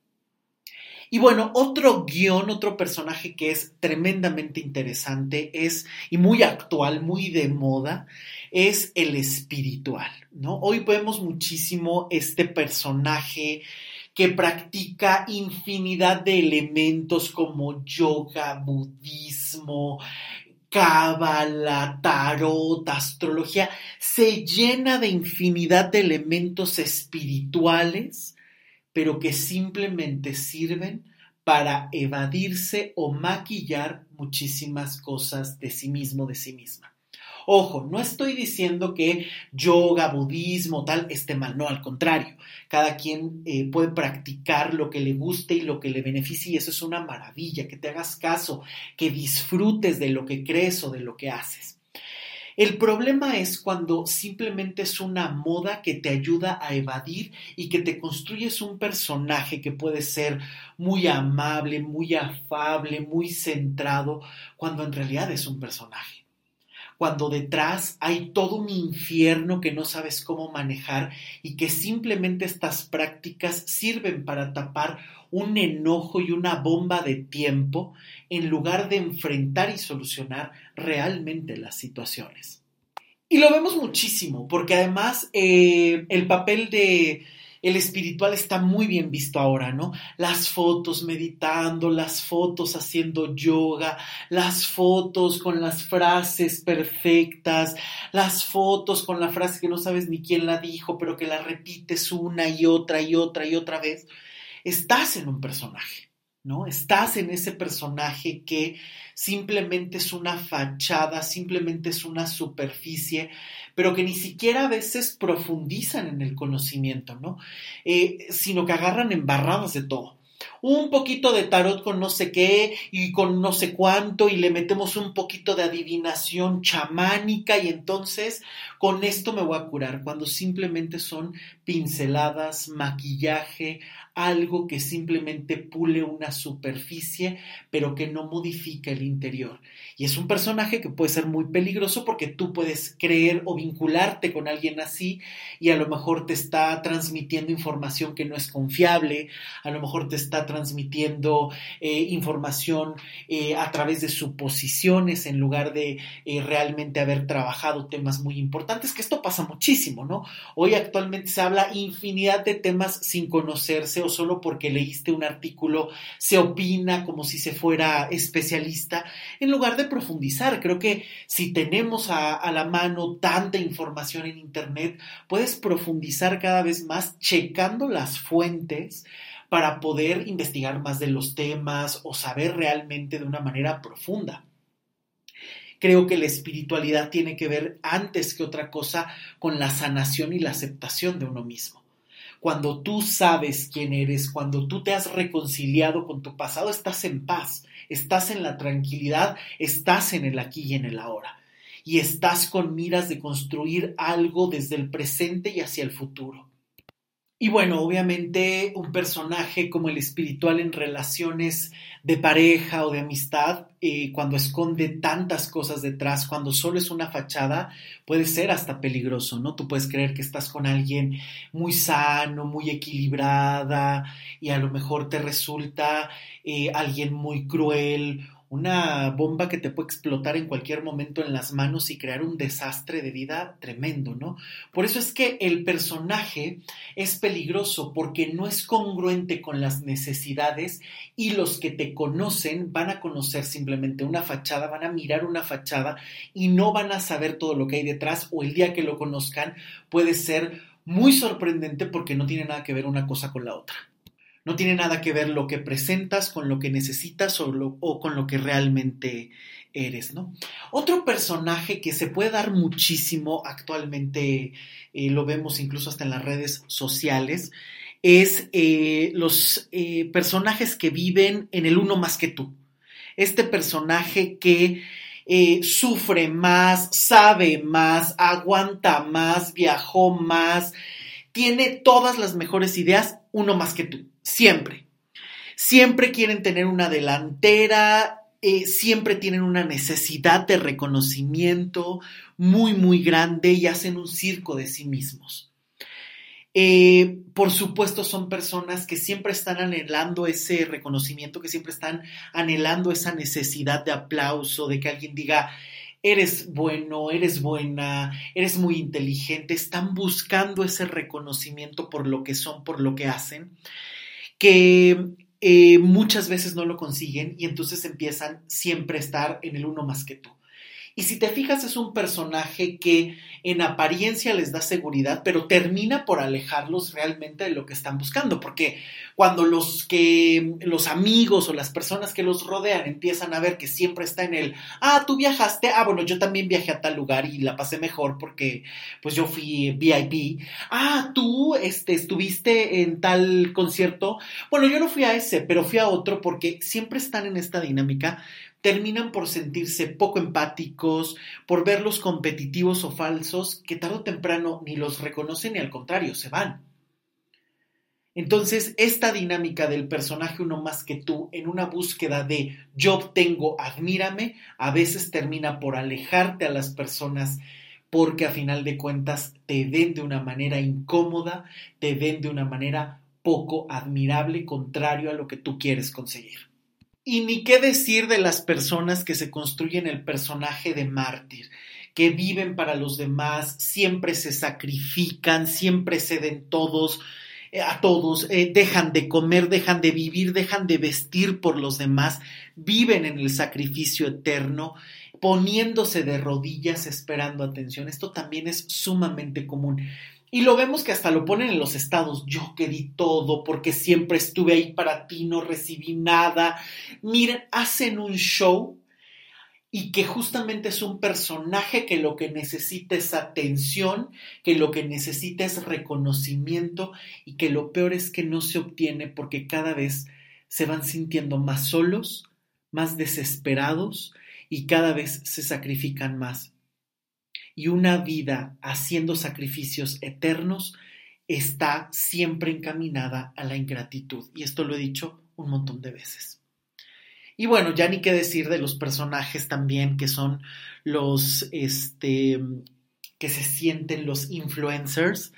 Y bueno, otro guion, otro personaje que es tremendamente interesante es, y muy actual, muy de moda, es el espiritual, ¿no? Hoy vemos muchísimo este personaje que practica infinidad de elementos como yoga, budismo, cábala, tarot, astrología, se llena de infinidad de elementos espirituales, pero que simplemente sirven para evadirse o maquillar muchísimas cosas de sí mismo, de sí misma. Ojo, no estoy diciendo que yoga, budismo, tal, esté mal, no, al contrario, cada quien eh, puede practicar lo que le guste y lo que le beneficie y eso es una maravilla, que te hagas caso, que disfrutes de lo que crees o de lo que haces. El problema es cuando simplemente es una moda que te ayuda a evadir y que te construyes un personaje que puede ser muy amable, muy afable, muy centrado, cuando en realidad es un personaje. Cuando detrás hay todo un infierno que no sabes cómo manejar y que simplemente estas prácticas sirven para tapar un enojo y una bomba de tiempo en lugar de enfrentar y solucionar realmente las situaciones. Y lo vemos muchísimo, porque además eh, el papel de el espiritual está muy bien visto ahora, ¿no? Las fotos meditando, las fotos haciendo yoga, las fotos con las frases perfectas, las fotos con la frase que no sabes ni quién la dijo, pero que la repites una y otra y otra y otra vez. Estás en un personaje. ¿No? Estás en ese personaje que simplemente es una fachada, simplemente es una superficie, pero que ni siquiera a veces profundizan en el conocimiento, ¿no? Eh, sino que agarran embarradas de todo un poquito de tarot con no sé qué y con no sé cuánto y le metemos un poquito de adivinación chamánica y entonces con esto me voy a curar, cuando simplemente son pinceladas, maquillaje, algo que simplemente pule una superficie, pero que no modifica el interior. Y es un personaje que puede ser muy peligroso porque tú puedes creer o vincularte con alguien así y a lo mejor te está transmitiendo información que no es confiable, a lo mejor te está transmitiendo eh, información eh, a través de suposiciones en lugar de eh, realmente haber trabajado temas muy importantes, que esto pasa muchísimo, ¿no? Hoy actualmente se habla infinidad de temas sin conocerse o solo porque leíste un artículo se opina como si se fuera especialista, en lugar de profundizar. Creo que si tenemos a, a la mano tanta información en Internet, puedes profundizar cada vez más checando las fuentes para poder investigar más de los temas o saber realmente de una manera profunda. Creo que la espiritualidad tiene que ver antes que otra cosa con la sanación y la aceptación de uno mismo cuando tú sabes quién eres, cuando tú te has reconciliado con tu pasado, estás en paz, estás en la tranquilidad, estás en el aquí y en el ahora. Y estás con miras de construir algo desde el presente y hacia el futuro. Y bueno, obviamente un personaje como el espiritual en relaciones de pareja o de amistad, eh, cuando esconde tantas cosas detrás, cuando solo es una fachada, puede ser hasta peligroso, ¿no? Tú puedes creer que estás con alguien muy sano, muy equilibrada, y a lo mejor te resulta eh, alguien muy cruel una bomba que te puede explotar en cualquier momento en las manos y crear un desastre de vida tremendo, ¿no? Por eso es que el personaje es peligroso porque no es congruente con las necesidades y los que te conocen van a conocer simplemente una fachada, van a mirar una fachada y no van a saber todo lo que hay detrás o el día que lo conozcan puede ser muy sorprendente porque no tiene nada que ver una cosa con la otra. No tiene nada que ver lo que presentas con lo que necesitas o, con lo que realmente eres, ¿no? Otro personaje que se puede dar muchísimo actualmente, eh, lo vemos incluso hasta en las redes sociales, es eh, los eh, personajes que viven en el uno más que tú. Este personaje que sufre más, sabe más, aguanta más, viajó más, tiene todas las mejores ideas, uno más que tú. Siempre. Siempre quieren tener una delantera, eh, siempre tienen una necesidad de reconocimiento muy, muy grande y hacen un circo de sí mismos. Eh, por supuesto, son personas que siempre están anhelando ese reconocimiento, que siempre están anhelando esa necesidad de aplauso, de que alguien diga, eres bueno, eres buena, eres muy inteligente, están buscando ese reconocimiento por lo que son, por lo que hacen, que eh, muchas veces no lo consiguen y entonces empiezan siempre a estar en el uno más que tú. Y si te fijas, es un personaje que en apariencia les da seguridad, pero termina por alejarlos realmente de lo que están buscando, porque cuando los que los amigos o las personas que los rodean empiezan a ver que siempre está en el, ah, tú viajaste, ah, bueno, yo también viajé a tal lugar y la pasé mejor porque pues yo fui VIP. Ah, tú este estuviste en tal concierto. Bueno, yo no fui a ese, pero fui a otro porque siempre están en esta dinámica terminan por sentirse poco empáticos, por verlos competitivos o falsos, que tarde o temprano ni los reconocen ni al contrario, se van. Entonces, esta dinámica del personaje uno más que tú en una búsqueda de yo obtengo, admírame, a veces termina por alejarte a las personas porque a final de cuentas te ven de una manera incómoda, te ven de una manera poco admirable, contrario a lo que tú quieres conseguir. Y ni qué decir de las personas que se construyen el personaje de mártir, que viven para los demás, siempre se sacrifican, siempre ceden todos, eh, a todos, eh, dejan de comer, dejan de vivir, dejan de vestir por los demás, viven en el sacrificio eterno, poniéndose de rodillas esperando atención. Esto también es sumamente común. Y lo vemos que hasta lo ponen en los estados. Yo que di todo porque siempre estuve ahí para ti, no recibí nada. Miren, hacen un show y que justamente es un personaje que lo que necesita es atención, que lo que necesita es reconocimiento y que lo peor es que no se obtiene porque cada vez se van sintiendo más solos, más desesperados y cada vez se sacrifican más y una vida haciendo sacrificios eternos está siempre encaminada a la ingratitud. Y esto lo he dicho un montón de veces. Y bueno, ya ni qué decir de los personajes también que son los, este, que se sienten los influencers,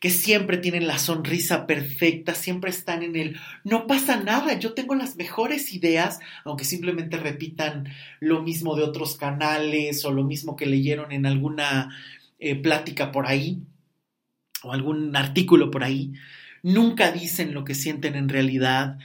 que siempre tienen la sonrisa perfecta, siempre están en el no pasa nada, yo tengo las mejores ideas, aunque simplemente repitan lo mismo de otros canales o lo mismo que leyeron en alguna eh, plática por ahí o algún artículo por ahí. Nunca dicen lo que sienten en realidad,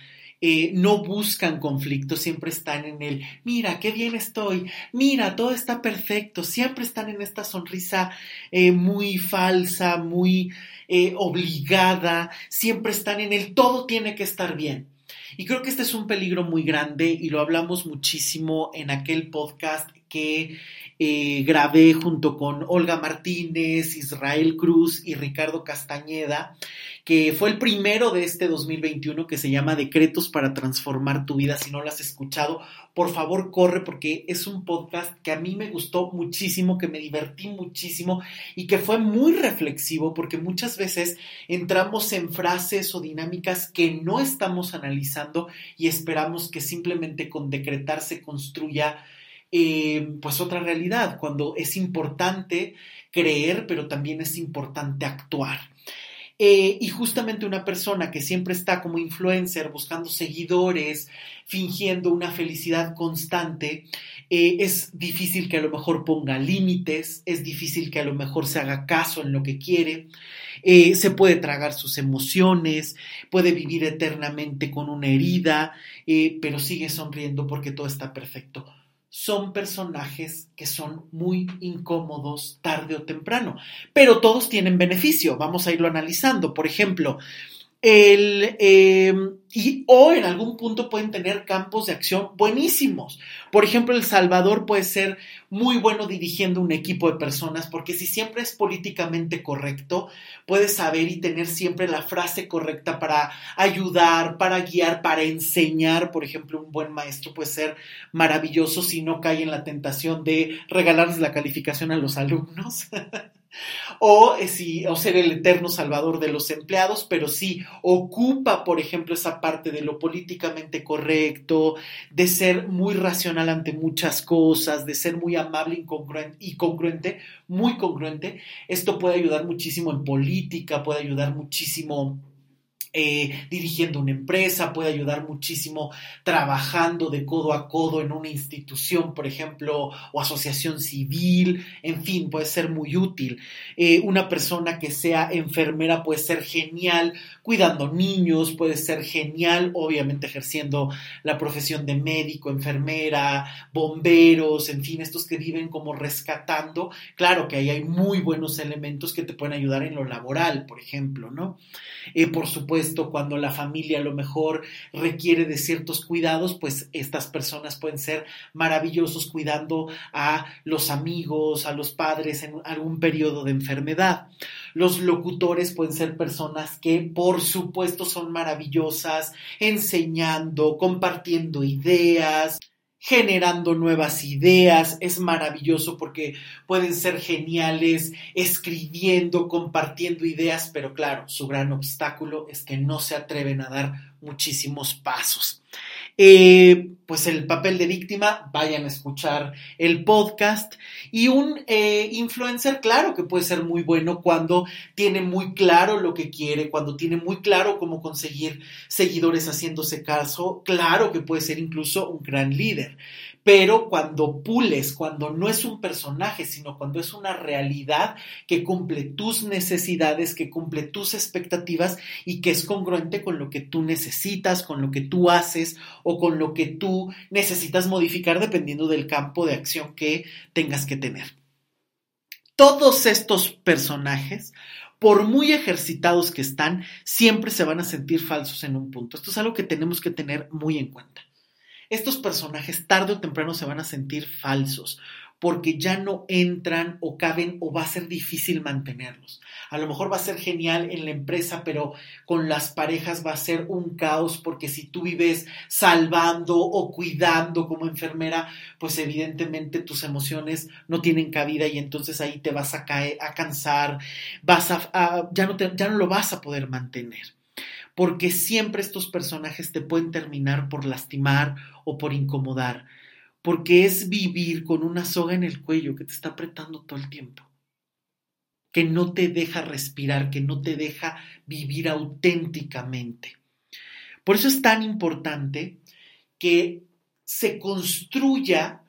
eh, no buscan conflicto, siempre están en el, mira, qué bien estoy, mira, todo está perfecto, siempre están en esta sonrisa eh, muy falsa, muy eh, obligada, siempre están en el, todo tiene que estar bien. Y creo que este es un peligro muy grande y lo hablamos muchísimo en aquel podcast que grabé junto con Olga Martínez, Israel Cruz y Ricardo Castañeda, que fue el primero de este 2021 que se llama Decretos para transformar tu vida. Si no lo has escuchado, por favor corre porque es un podcast que a mí me gustó muchísimo, que me divertí muchísimo y que fue muy reflexivo porque muchas veces entramos en frases o dinámicas que no estamos analizando y esperamos que simplemente con decretar se construya eh, pues otra realidad, cuando es importante creer, pero también es importante actuar. Eh, y justamente una persona que siempre está como influencer buscando seguidores, fingiendo una felicidad constante, eh, es difícil que a lo mejor ponga límites, es difícil que a lo mejor se haga caso en lo que quiere, se puede tragar sus emociones, puede vivir eternamente con una herida, pero sigue sonriendo porque todo está perfecto son personajes que son muy incómodos tarde o temprano, pero todos tienen beneficio, vamos a irlo analizando. Por ejemplo, el, em, y, o en algún punto pueden tener campos de acción buenísimos. Por ejemplo, El Salvador puede ser muy bueno dirigiendo un equipo de personas porque si siempre es políticamente correcto, puede saber y tener siempre la frase correcta para ayudar, para guiar, para enseñar. Por ejemplo, un buen maestro puede ser maravilloso si no cae en la tentación de regalarles la calificación a los alumnos. o, eh, o ser el eterno salvador de los empleados, pero sí ocupa, por ejemplo, esa parte de lo políticamente correcto, de ser muy racional ante muchas cosas, de ser muy amable y congruente, muy congruente. Esto puede ayudar muchísimo en política, puede ayudar muchísimo eh, dirigiendo una empresa, puede ayudar muchísimo trabajando de codo a codo en una institución, por ejemplo, o asociación civil, en fin, puede ser muy útil. Eh, una persona que sea enfermera puede ser genial cuidando niños, puede ser genial, obviamente ejerciendo la profesión de médico, enfermera, bomberos, en fin, estos que viven como rescatando. Claro que ahí hay muy buenos elementos que te pueden ayudar en lo laboral, por ejemplo, ¿no? Eh, por supuesto, cuando la familia a lo mejor requiere de ciertos cuidados, pues estas personas pueden ser maravillosos cuidando a los amigos, a los padres en algún periodo de enfermedad. Los locutores pueden ser personas que, por supuesto, son maravillosas enseñando, compartiendo ideas, generando nuevas ideas, es maravilloso porque pueden ser geniales escribiendo, compartiendo ideas, pero claro, su gran obstáculo es que no se atreven a dar muchísimos pasos. Eh, pues el papel de víctima, vayan a escuchar el podcast. Y un eh, influencer, claro que puede ser muy bueno cuando tiene muy claro lo que quiere, cuando tiene muy claro cómo conseguir seguidores haciéndose caso, claro que puede ser incluso un gran líder pero cuando pules, cuando no es un personaje, sino cuando es una realidad que cumple tus necesidades, que cumple tus expectativas y que es congruente con lo que tú necesitas, con lo que tú haces o con lo que tú necesitas modificar dependiendo del campo de acción que tengas que tener. Todos estos personajes por muy ejercitados que están, siempre se van a sentir falsos en un punto. Esto es algo que tenemos que tener muy en cuenta estos personajes tarde o temprano se van a sentir falsos porque ya no entran o caben o va a ser difícil mantenerlos. A lo mejor va a ser genial en la empresa, pero con las parejas va a ser un caos porque si tú vives salvando o cuidando como enfermera, pues evidentemente tus emociones no tienen cabida y entonces ahí te vas a caer, a cansar, vas a, ya, no ya no lo vas a poder mantener porque siempre estos personajes te pueden terminar por lastimar o por incomodar, porque es vivir con una soga en el cuello que te está apretando todo el tiempo, que no te deja respirar, que no te deja vivir auténticamente. Por eso es tan importante que se construya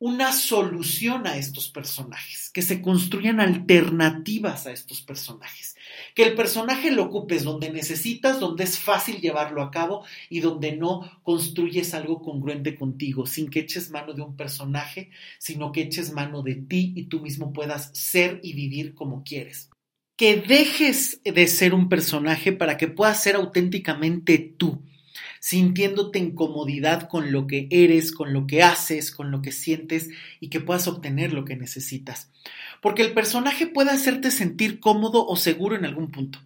una solución a estos personajes, que se construyan alternativas a estos personajes, que el personaje lo ocupes donde necesitas, donde es fácil llevarlo a cabo y donde no construyes algo congruente contigo, sin que eches mano de un personaje, sino que eches mano de ti y tú mismo puedas ser y vivir como quieres. Que dejes de ser un personaje para que puedas ser auténticamente tú sintiéndote en comodidad con lo que eres, con lo que haces, con lo que sientes y que puedas obtener lo que necesitas. Porque el personaje puede hacerte sentir cómodo o seguro en algún punto,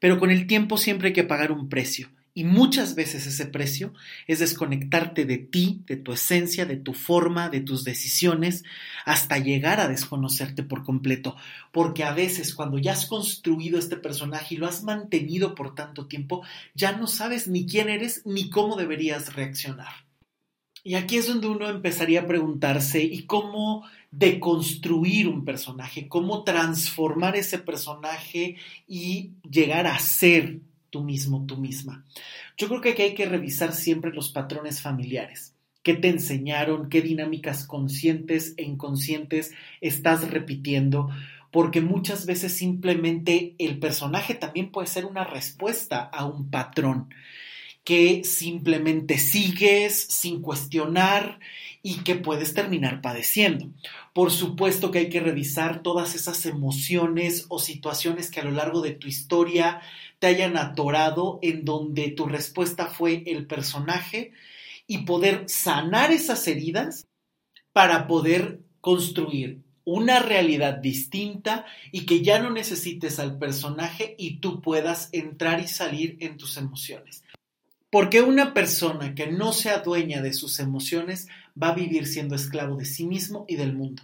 pero con el tiempo siempre hay que pagar un precio y muchas veces ese precio es desconectarte de ti, de tu esencia, de tu forma, de tus decisiones, hasta llegar a desconocerte por completo. Porque a veces cuando ya has construido este personaje y lo has mantenido por tanto tiempo, ya no sabes ni quién eres ni cómo deberías reaccionar. Y aquí es donde uno empezaría a preguntarse, ¿y cómo deconstruir un personaje? ¿Cómo transformar ese personaje y llegar a ser tú mismo, tú misma. Yo creo que hay que revisar siempre los patrones familiares. ¿Qué te enseñaron? ¿Qué dinámicas conscientes e inconscientes estás repitiendo? Porque muchas veces simplemente el personaje también puede ser una respuesta a un patrón que simplemente sigues sin cuestionar y que puedes terminar padeciendo. Por supuesto que hay que revisar todas esas emociones o situaciones que a lo largo de tu historia te hayan atorado en donde tu respuesta fue el personaje y poder sanar esas heridas para poder construir una realidad distinta y que ya no necesites al personaje y tú puedas entrar y salir en tus emociones. Porque una persona que no sea dueña de sus emociones va a vivir siendo esclavo de sí mismo y del mundo.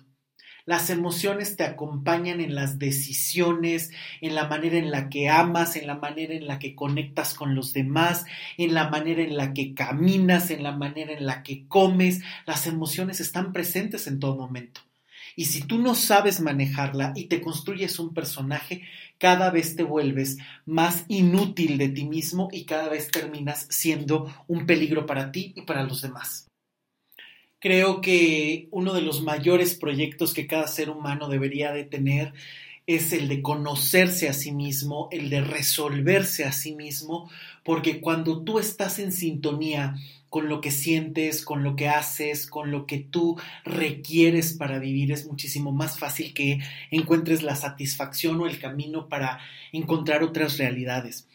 Las emociones te acompañan en las decisiones, en la manera en la que amas, en la manera en la que conectas con los demás, en la manera en la que caminas, en la manera en la que comes. Las emociones están presentes en todo momento. Y si tú no sabes manejarla y te construyes un personaje, cada vez te vuelves más inútil de ti mismo y cada vez terminas siendo un peligro para ti y para los demás. Creo que uno de los mayores proyectos que cada ser humano debería de tener es el de conocerse a sí mismo, el de resolverse a sí mismo, porque cuando tú estás en sintonía con lo que sientes, con lo que haces, con lo que tú requieres para vivir, es muchísimo más fácil que encuentres la satisfacción o el camino para encontrar otras realidades.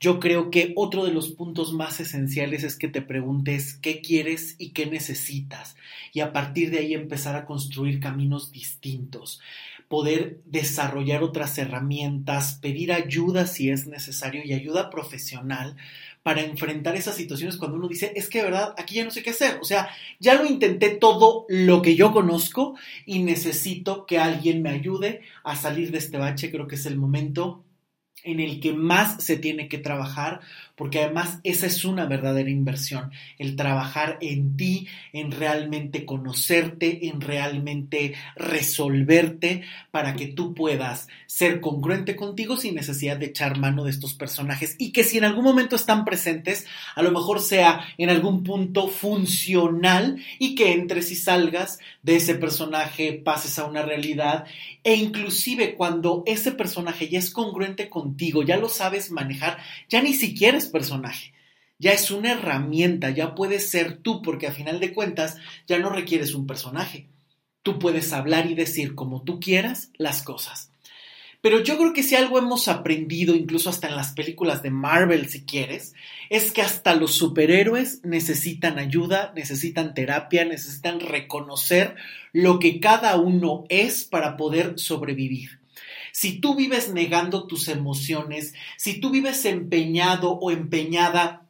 Yo creo que otro de los puntos más esenciales es que te preguntes qué quieres y qué necesitas y a partir de ahí empezar a construir caminos distintos, poder desarrollar otras herramientas, pedir ayuda si es necesario y ayuda profesional para enfrentar esas situaciones cuando uno dice, es que de verdad, aquí ya no sé qué hacer. O sea, ya lo intenté todo lo que yo conozco y necesito que alguien me ayude a salir de este bache. Creo que es el momento en el que más se tiene que trabajar, porque además esa es una verdadera inversión, el trabajar en ti, en realmente conocerte, en realmente resolverte para que tú puedas ser congruente contigo sin necesidad de echar mano de estos personajes. Y que si en algún momento están presentes, a lo mejor sea en algún punto funcional y que entres y salgas de ese personaje, pases a una realidad. E inclusive cuando ese personaje ya es congruente contigo, ya lo sabes manejar, ya ni siquiera personaje. Ya es una herramienta, ya puedes ser tú, porque a final de cuentas ya no requieres un personaje. Tú puedes hablar y decir como tú quieras las cosas. Pero yo creo que si algo hemos aprendido, incluso hasta en las películas de Marvel, si quieres, es que hasta los superhéroes necesitan ayuda, necesitan terapia, necesitan reconocer lo que cada uno es para poder sobrevivir. Si tú vives negando tus emociones, si tú vives empeñado o empeñada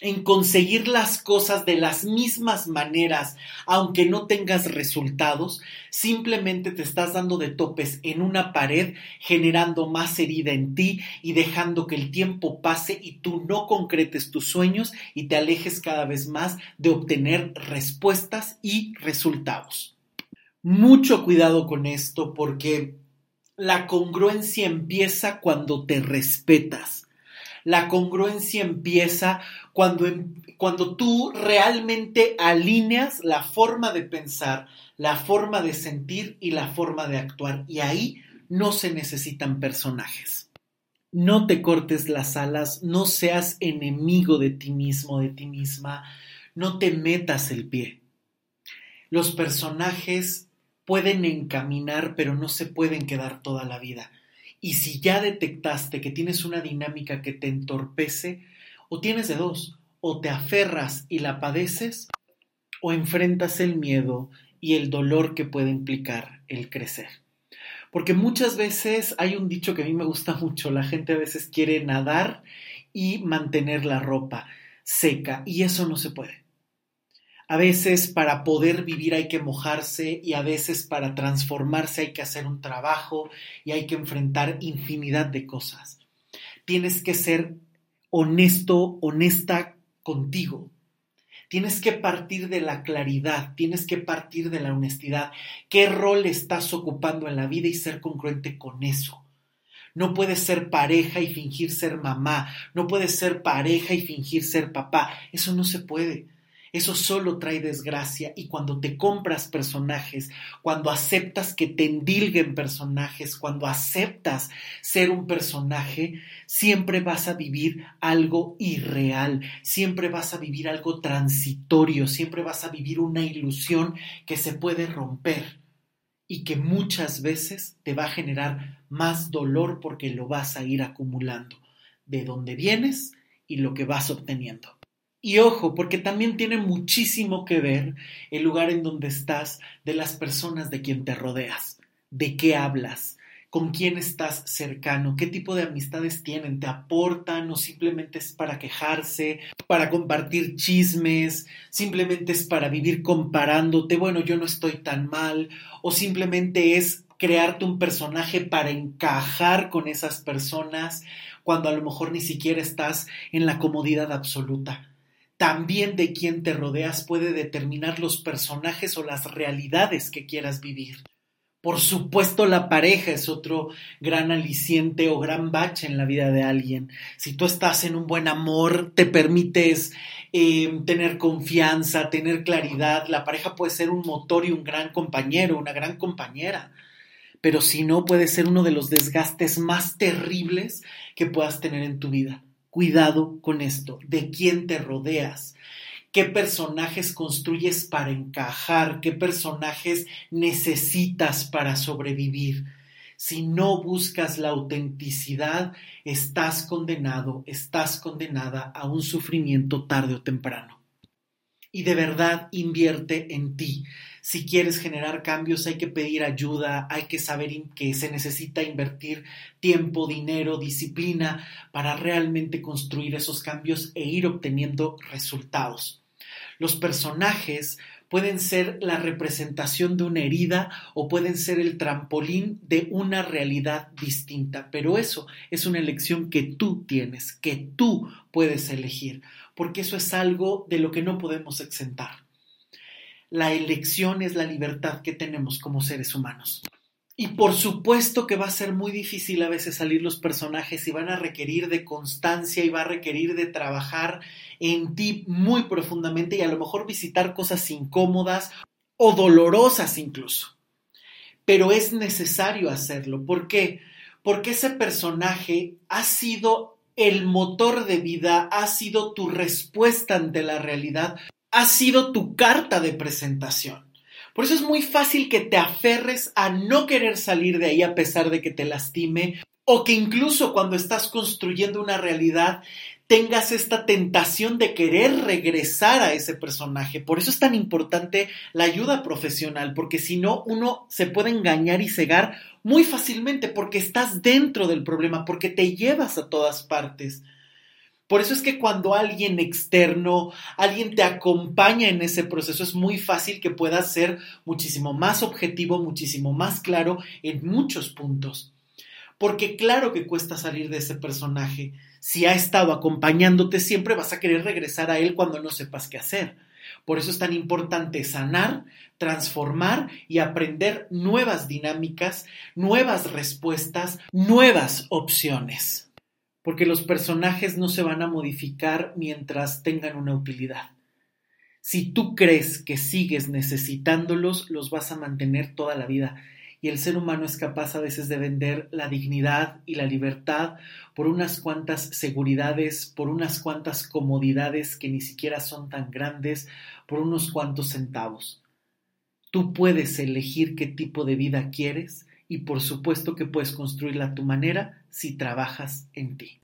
en conseguir las cosas de las mismas maneras, aunque no tengas resultados, simplemente te estás dando de topes en una pared, generando más herida en ti y dejando que el tiempo pase y tú no concretes tus sueños y te alejes cada vez más de obtener respuestas y resultados. Mucho cuidado con esto porque la congruencia empieza cuando te respetas la congruencia empieza cuando, em, cuando tú realmente alineas la forma de pensar, la forma de sentir y la forma de actuar. Y ahí no se necesitan personajes. No te cortes las alas, no seas enemigo de ti mismo, de ti misma, no te metas el pie. Los personajes pueden encaminar, pero no se pueden quedar toda la vida. Y si ya detectaste que tienes una dinámica que te entorpece, o tienes de dos, o te aferras y la padeces, o enfrentas el miedo y el dolor que puede implicar el crecer. Porque muchas veces hay un dicho que a mí me gusta mucho, la gente a veces quiere nadar y mantener la ropa seca, y eso no se puede. A veces para poder vivir hay que mojarse y a veces para transformarse hay que hacer un trabajo y hay que enfrentar infinidad de cosas. Tienes que ser honesto, honesta contigo. Tienes que partir de la claridad, tienes que partir de la honestidad. ¿Qué rol estás ocupando en la vida y ser congruente con eso? No puedes ser pareja y fingir ser mamá, no puedes ser pareja y fingir ser papá. Eso no se puede. Eso solo trae desgracia. Y cuando te compras personajes, cuando aceptas que te endilguen personajes, cuando aceptas ser un personaje, siempre vas a vivir algo irreal, siempre vas a vivir algo transitorio, siempre vas a vivir una ilusión que se puede romper y que muchas veces te va a generar más dolor porque lo vas a ir acumulando de donde vienes y lo que vas obteniendo. Y ojo, porque también tiene muchísimo que ver el lugar en donde estás, de las personas de quien te rodeas, de qué hablas, con quién estás cercano, qué tipo de amistades tienen, te aportan o simplemente es para quejarse, para compartir chismes, simplemente es para vivir comparándote, bueno, yo no estoy tan mal, o simplemente es crearte un personaje para encajar con esas personas cuando a lo mejor ni siquiera estás en la comodidad absoluta. También de quién te rodeas puede determinar los personajes o las realidades que quieras vivir. Por supuesto, la pareja es otro gran aliciente o gran bache en la vida de alguien. Si tú estás en un buen amor, te permites eh, tener confianza, tener claridad. La pareja puede ser un motor y un gran compañero, una gran compañera. Pero si no, puede ser uno de los desgastes más terribles que puedas tener en tu vida. Cuidado con esto, de quién te rodeas qué personajes construyes para encajar, qué personajes necesitas para sobrevivir. Si no buscas la autenticidad, estás condenado, estás condenada a un sufrimiento tarde o temprano. Y de verdad invierte en ti. Si quieres generar cambios hay que pedir ayuda, hay que saber que se necesita invertir tiempo, dinero, disciplina para realmente construir esos cambios e ir obteniendo resultados. Los personajes pueden ser la representación de una herida o pueden ser el trampolín de una realidad distinta, pero eso es una elección que tú tienes, que tú puedes elegir, porque eso es algo de lo que no podemos exentar. La elección es la libertad que tenemos como seres humanos. Y por supuesto que va a ser muy difícil a veces salir los personajes y van a requerir de constancia y va a requerir de trabajar en ti muy profundamente y a lo mejor visitar cosas incómodas o dolorosas incluso. Pero es necesario hacerlo. ¿Por qué? Porque ese personaje ha sido el motor de vida, ha sido tu respuesta ante la realidad, ha sido tu carta de presentación. Por eso es muy fácil que te aferres a no querer salir de ahí a pesar de que te lastime o que incluso cuando estás construyendo una realidad tengas esta tentación de querer regresar a ese personaje. Por eso es tan importante la ayuda profesional, porque si no, uno se puede engañar y cegar muy fácilmente porque estás dentro del problema, porque te llevas a todas partes. Por eso es que cuando alguien externo, alguien te acompaña en ese proceso, es muy fácil que puedas ser muchísimo más objetivo, muchísimo más claro en muchos puntos. Porque claro que cuesta salir de ese personaje. Si ha estado acompañándote siempre vas a querer regresar a él cuando no sepas qué hacer. Por eso es tan importante sanar, transformar y aprender nuevas dinámicas, nuevas respuestas, nuevas opciones porque los personajes no se van a modificar mientras tengan una utilidad. Si tú crees que sigues necesitándolos, los vas a mantener toda la vida. Y el ser humano es capaz a veces de vender la dignidad y la libertad por unas cuantas seguridades, por unas cuantas comodidades que ni siquiera son tan grandes, por unos cuantos centavos. Tú puedes elegir qué tipo de vida quieres y por supuesto que puedes construirla a tu manera si trabajas en ti.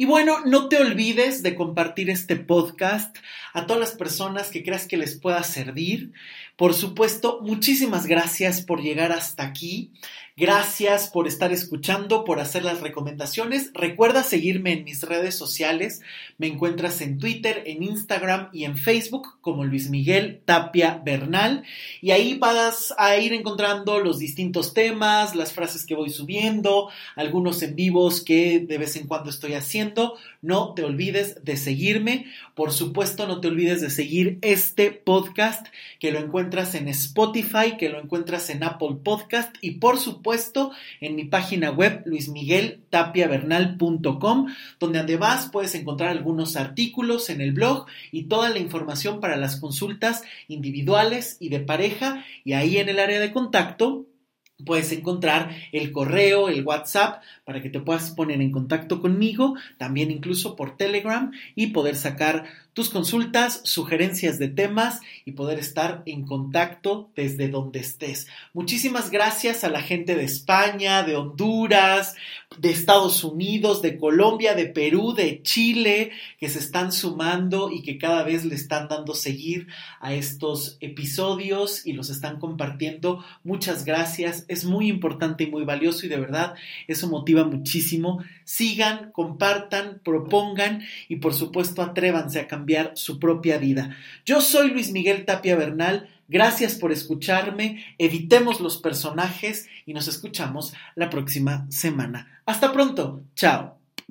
Y bueno, no te olvides de compartir este podcast a todas las personas que creas que les pueda servir. Por supuesto, muchísimas gracias por llegar hasta aquí. Gracias por estar escuchando, por hacer las recomendaciones. Recuerda seguirme en mis redes sociales. Me encuentras en Twitter, en Instagram y en Facebook como Luis Miguel Tapia Bernal. Y ahí vas a ir encontrando los distintos temas, las frases que voy subiendo, algunos en vivos que de vez en cuando estoy haciendo. No te olvides de seguirme. Por supuesto, no te olvides de seguir este podcast que lo encuentras en Spotify, que lo encuentras en Apple Podcast y por supuesto en mi página web luismigueltapiavernal.com, donde además puedes encontrar algunos artículos en el blog y toda la información para las consultas individuales y de pareja. Y ahí en el área de contacto Puedes encontrar el correo, el WhatsApp, para que te puedas poner en contacto conmigo, también incluso por Telegram y poder sacar tus consultas, sugerencias de temas y poder estar en contacto desde donde estés. Muchísimas gracias a la gente de España, de Honduras, de Estados Unidos, de Colombia, de Perú, de Chile, que se están sumando y que cada vez le están dando seguir a estos episodios y los están compartiendo. Muchas gracias. Es muy importante y muy valioso y de verdad eso motiva muchísimo. Sigan, compartan, propongan y por supuesto atrévanse a cambiar su propia vida. Yo soy Luis Miguel Tapia Bernal. Gracias por escucharme, evitemos los personajes y nos escuchamos la próxima semana. Hasta pronto, chao.